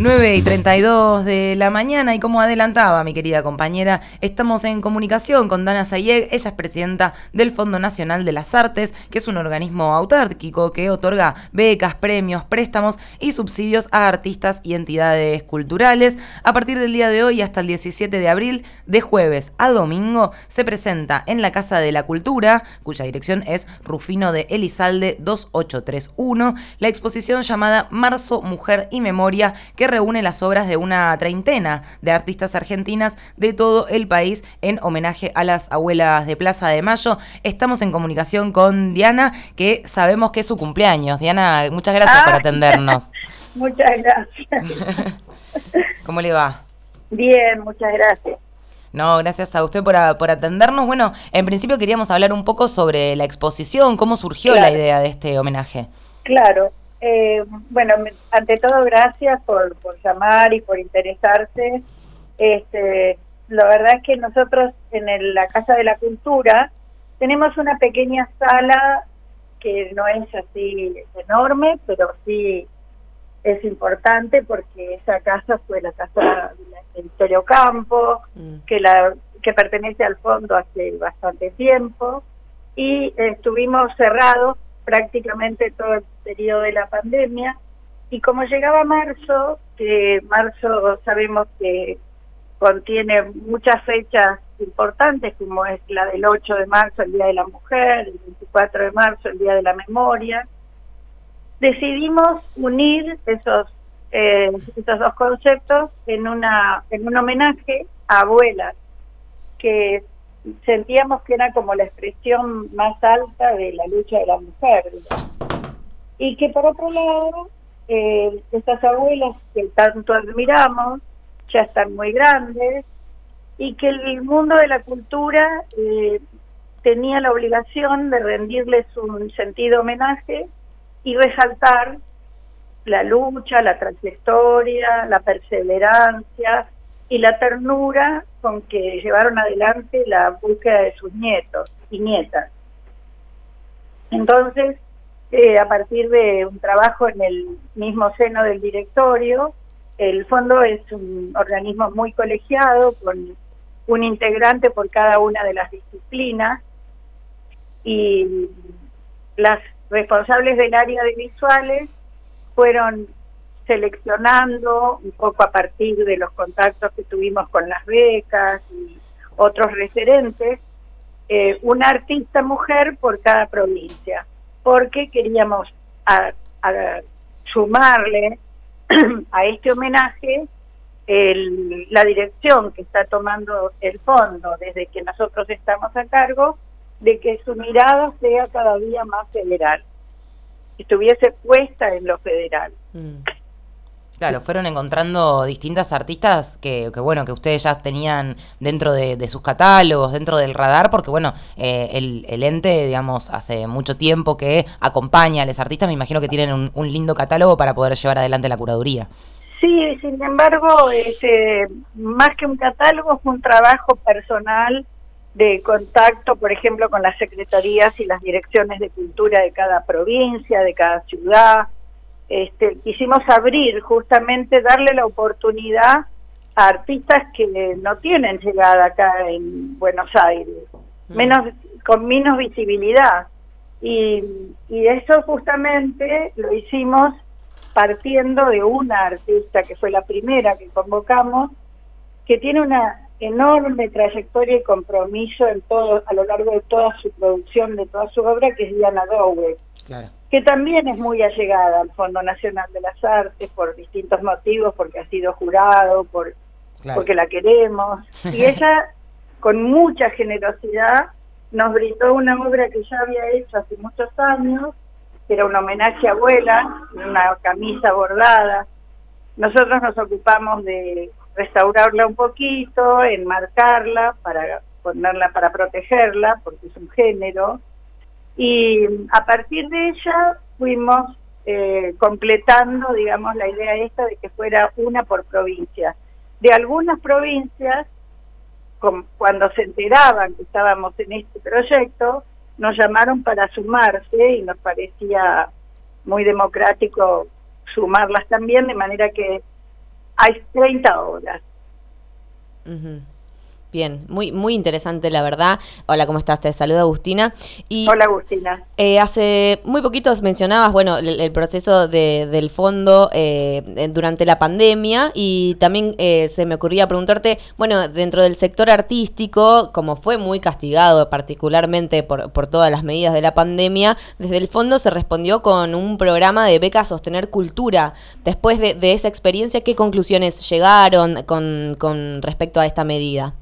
9 y 32 de la mañana y como adelantaba mi querida compañera, estamos en comunicación con Dana Sayeg, ella es presidenta del Fondo Nacional de las Artes, que es un organismo autárquico que otorga becas, premios, préstamos y subsidios a artistas y entidades culturales. A partir del día de hoy hasta el 17 de abril, de jueves a domingo, se presenta en la Casa de la Cultura, cuya dirección es Rufino de Elizalde 2831, la exposición llamada Marzo, Mujer y Memoria, que reúne las obras de una treintena de artistas argentinas de todo el país en homenaje a las abuelas de Plaza de Mayo. Estamos en comunicación con Diana, que sabemos que es su cumpleaños. Diana, muchas gracias por ah. atendernos. muchas gracias. ¿Cómo le va? Bien, muchas gracias. No, gracias a usted por, por, atendernos. Bueno, en principio queríamos hablar un poco sobre la exposición, cómo surgió la idea de este homenaje. Claro, eh, bueno, ante todo, gracias por, por llamar y por interesarse. Este, la verdad es que nosotros en la Casa de la Cultura tenemos una pequeña sala que no es así enorme, pero sí es importante porque esa casa fue la casa del Imperio Campo, mm. que, la, que pertenece al fondo hace bastante tiempo, y estuvimos cerrados prácticamente todo el periodo de la pandemia. Y como llegaba marzo, que marzo sabemos que contiene muchas fechas importantes, como es la del 8 de marzo, el Día de la Mujer, el 24 de marzo, el Día de la Memoria, decidimos unir esos, eh, esos dos conceptos en, una, en un homenaje a abuelas, que sentíamos que era como la expresión más alta de la lucha de la mujer. Y que por otro lado, eh, estas abuelas que tanto admiramos, ya están muy grandes, y que el mundo de la cultura eh, tenía la obligación de rendirles un sentido homenaje y resaltar la lucha, la trayectoria, la perseverancia y la ternura con que llevaron adelante la búsqueda de sus nietos y nietas. Entonces, eh, a partir de un trabajo en el mismo seno del directorio, el fondo es un organismo muy colegiado, con un integrante por cada una de las disciplinas, y las responsables del área de visuales fueron seleccionando un poco a partir de los contactos que tuvimos con las becas y otros referentes, eh, una artista mujer por cada provincia, porque queríamos sumarle a este homenaje la dirección que está tomando el fondo desde que nosotros estamos a cargo, de que su mirada sea cada día más federal, estuviese puesta en lo federal. Mm. Claro, fueron encontrando distintas artistas que, bueno, que ustedes ya tenían dentro de, sus catálogos, dentro del radar, porque bueno, eh, el, ente, digamos, hace mucho tiempo que acompaña a los artistas, me imagino que tienen un, lindo catálogo para poder llevar adelante la curaduría. Sí, sin embargo, este, más que un catálogo, es un trabajo personal de contacto, por ejemplo, con las secretarías y las direcciones de cultura de cada provincia, de cada ciudad, este, quisimos abrir, justamente darle la oportunidad a artistas que no tienen llegada acá en Buenos Aires, mm. menos, con menos visibilidad. Y, y eso justamente lo hicimos partiendo de una artista que fue la primera que convocamos, que tiene una enorme trayectoria y compromiso en todo, a lo largo de toda su producción, de toda su obra, que es Diana Dowe. Claro que también es muy allegada al Fondo Nacional de las Artes por distintos motivos, porque ha sido jurado, por, porque la queremos. Y ella, con mucha generosidad, nos brindó una obra que ya había hecho hace muchos años, que era un homenaje a abuela, una camisa bordada. Nosotros nos ocupamos de restaurarla un poquito, enmarcarla para ponerla para protegerla, porque es un género, y a partir de ella fuimos eh, completando, digamos, la idea esta de que fuera una por provincia. De algunas provincias, cuando se enteraban que estábamos en este proyecto, nos llamaron para sumarse y nos parecía muy democrático sumarlas también, de manera que hay 30 obras. Bien, muy, muy interesante la verdad. Hola, ¿cómo estás? Te saluda Agustina. Y, Hola Agustina. Eh, hace muy poquitos mencionabas, bueno, el, proceso de, del fondo eh, durante la pandemia y también eh, se me ocurría preguntarte, bueno, dentro del sector artístico, como fue muy castigado particularmente por, por todas las medidas de la pandemia, desde el fondo se respondió con un programa de beca Sostener Cultura. Después de, de esa experiencia, ¿qué conclusiones llegaron con, con respecto a esta medida?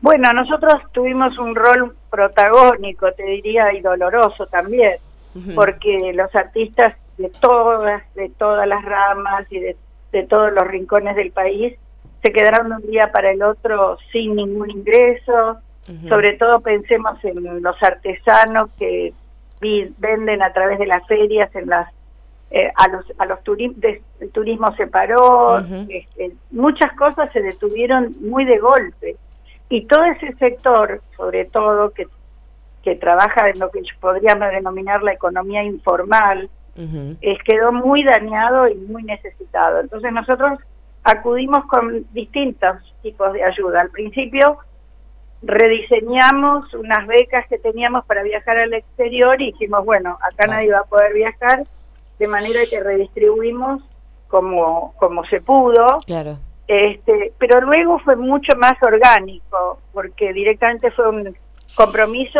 Bueno, nosotros tuvimos un rol protagónico, te diría, y doloroso también, porque los artistas de todas, de todas las ramas y de, todos los rincones del país se quedaron un día para el otro sin ningún ingreso. Sobre todo pensemos en los artesanos que venden a través de las ferias, en las eh, a los a los el turismo se paró, este, muchas cosas se detuvieron muy de golpe. Y todo ese sector, sobre todo, que, que trabaja en lo que podríamos denominar la economía informal, es, quedó muy dañado y muy necesitado. Entonces nosotros acudimos con distintos tipos de ayuda. Al principio rediseñamos unas becas que teníamos para viajar al exterior y dijimos, bueno, acá nadie va a poder viajar, de manera que redistribuimos como, como se pudo. Claro. Este, pero luego fue mucho más orgánico, porque directamente fue un compromiso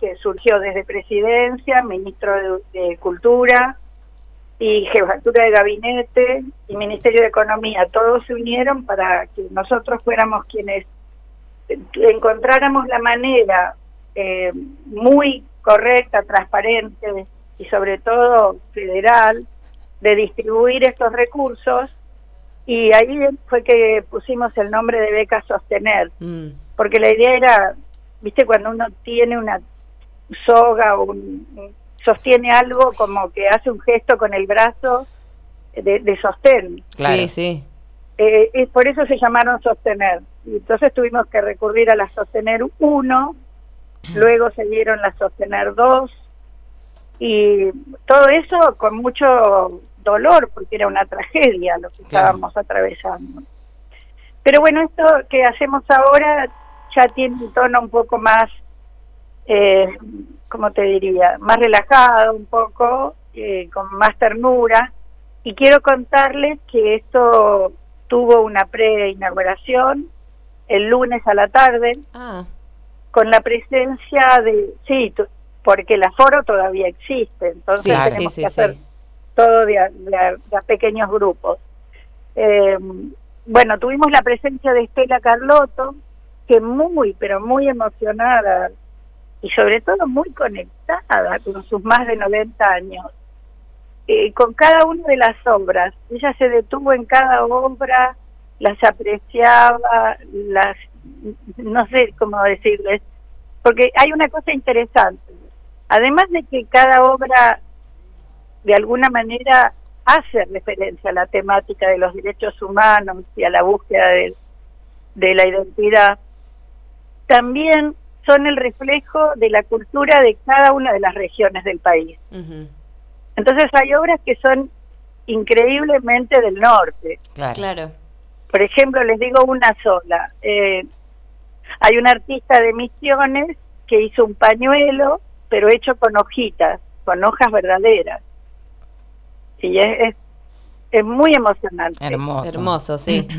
que surgió desde presidencia, ministro de, Cultura y jefatura de gabinete y Ministerio de Economía. Todos se unieron para que nosotros fuéramos quienes encontráramos la manera eh, muy correcta, transparente y sobre todo federal de distribuir estos recursos y ahí fue que pusimos el nombre de beca sostener, mm. porque la idea era, viste, cuando uno tiene una soga o sostiene algo como que hace un gesto con el brazo de, de sostén. Sí, sí. Eh, y por eso se llamaron sostener. Y entonces tuvimos que recurrir a la sostener 1, luego se dieron la sostener 2, y todo eso con mucho dolor, porque era una tragedia lo que estábamos atravesando. Pero bueno, esto que hacemos ahora ya tiene un tono un poco más, eh, ¿cómo te diría? Más relajado un poco, eh, con más ternura. Y quiero contarles que esto tuvo una pre-inauguración el lunes a la tarde, ah. con la presencia de, sí, porque el aforo todavía existe, entonces tenemos que hacer todo de pequeños grupos. Eh, bueno, tuvimos la presencia de Estela Carlotto, que muy, pero muy emocionada y sobre todo muy conectada con sus más de 90 años, eh, con cada una de las obras. Ella se detuvo en cada obra, las apreciaba, las, no sé cómo decirles, porque hay una cosa interesante. Además de que cada obra de alguna manera hace referencia a la temática de los derechos humanos y a la búsqueda de, la identidad, también son el reflejo de la cultura de cada una de las regiones del país. Entonces hay obras que son increíblemente del norte. Claro. Por ejemplo, les digo una sola. Eh, hay un artista de Misiones que hizo un pañuelo, pero hecho con hojitas, con hojas verdaderas y es, es, muy emocionante. Hermoso. Hermoso, sí.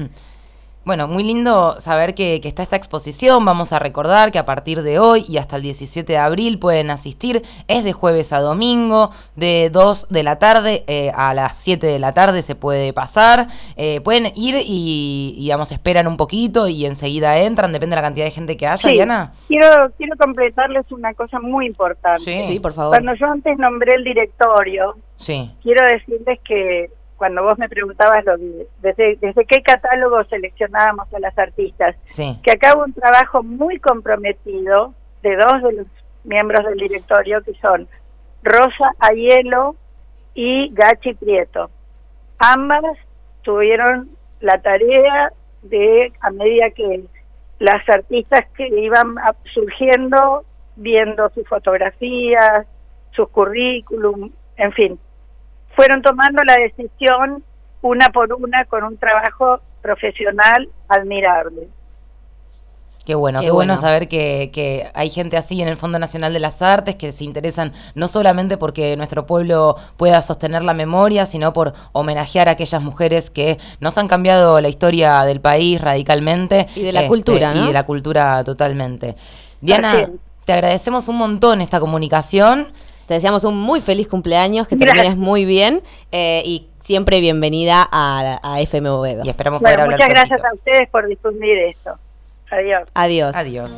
Bueno, muy lindo saber que, está esta exposición. Vamos a recordar que a partir de hoy y hasta el 17 de abril pueden asistir. Es de jueves a domingo, de 2 de la tarde eh, a las 7 de la tarde se puede pasar. Eh, pueden ir y, digamos, esperan un poquito y enseguida entran, depende de la cantidad de gente que haya, Diana. Quiero, quiero completarles una cosa muy importante. Sí, por favor. Cuando yo antes nombré el directorio, sí. quiero decirles que cuando vos me preguntabas lo desde, desde qué catálogo seleccionábamos a las artistas, que acá hubo un trabajo muy comprometido de dos de los miembros del directorio, que son Rosa Ayelo y Gachi Prieto. Ambas tuvieron la tarea de, a medida que las artistas que iban surgiendo, viendo sus fotografías, sus currículum, en fin, fueron tomando la decisión una por una con un trabajo profesional admirable. Qué bueno, qué, bueno. saber que, que, hay gente así en el Fondo Nacional de las Artes que se interesan no solamente porque nuestro pueblo pueda sostener la memoria, sino por homenajear a aquellas mujeres que nos han cambiado la historia del país radicalmente. Y de la cultura, este, ¿no? Y de la cultura totalmente. Diana, te agradecemos un montón esta comunicación. Te deseamos un muy feliz cumpleaños, que termines muy bien eh, y siempre bienvenida a, a FM Bovedo. Y esperamos bueno, poder hablar Muchas gracias a ustedes por difundir esto. Adiós. Adiós. Adiós.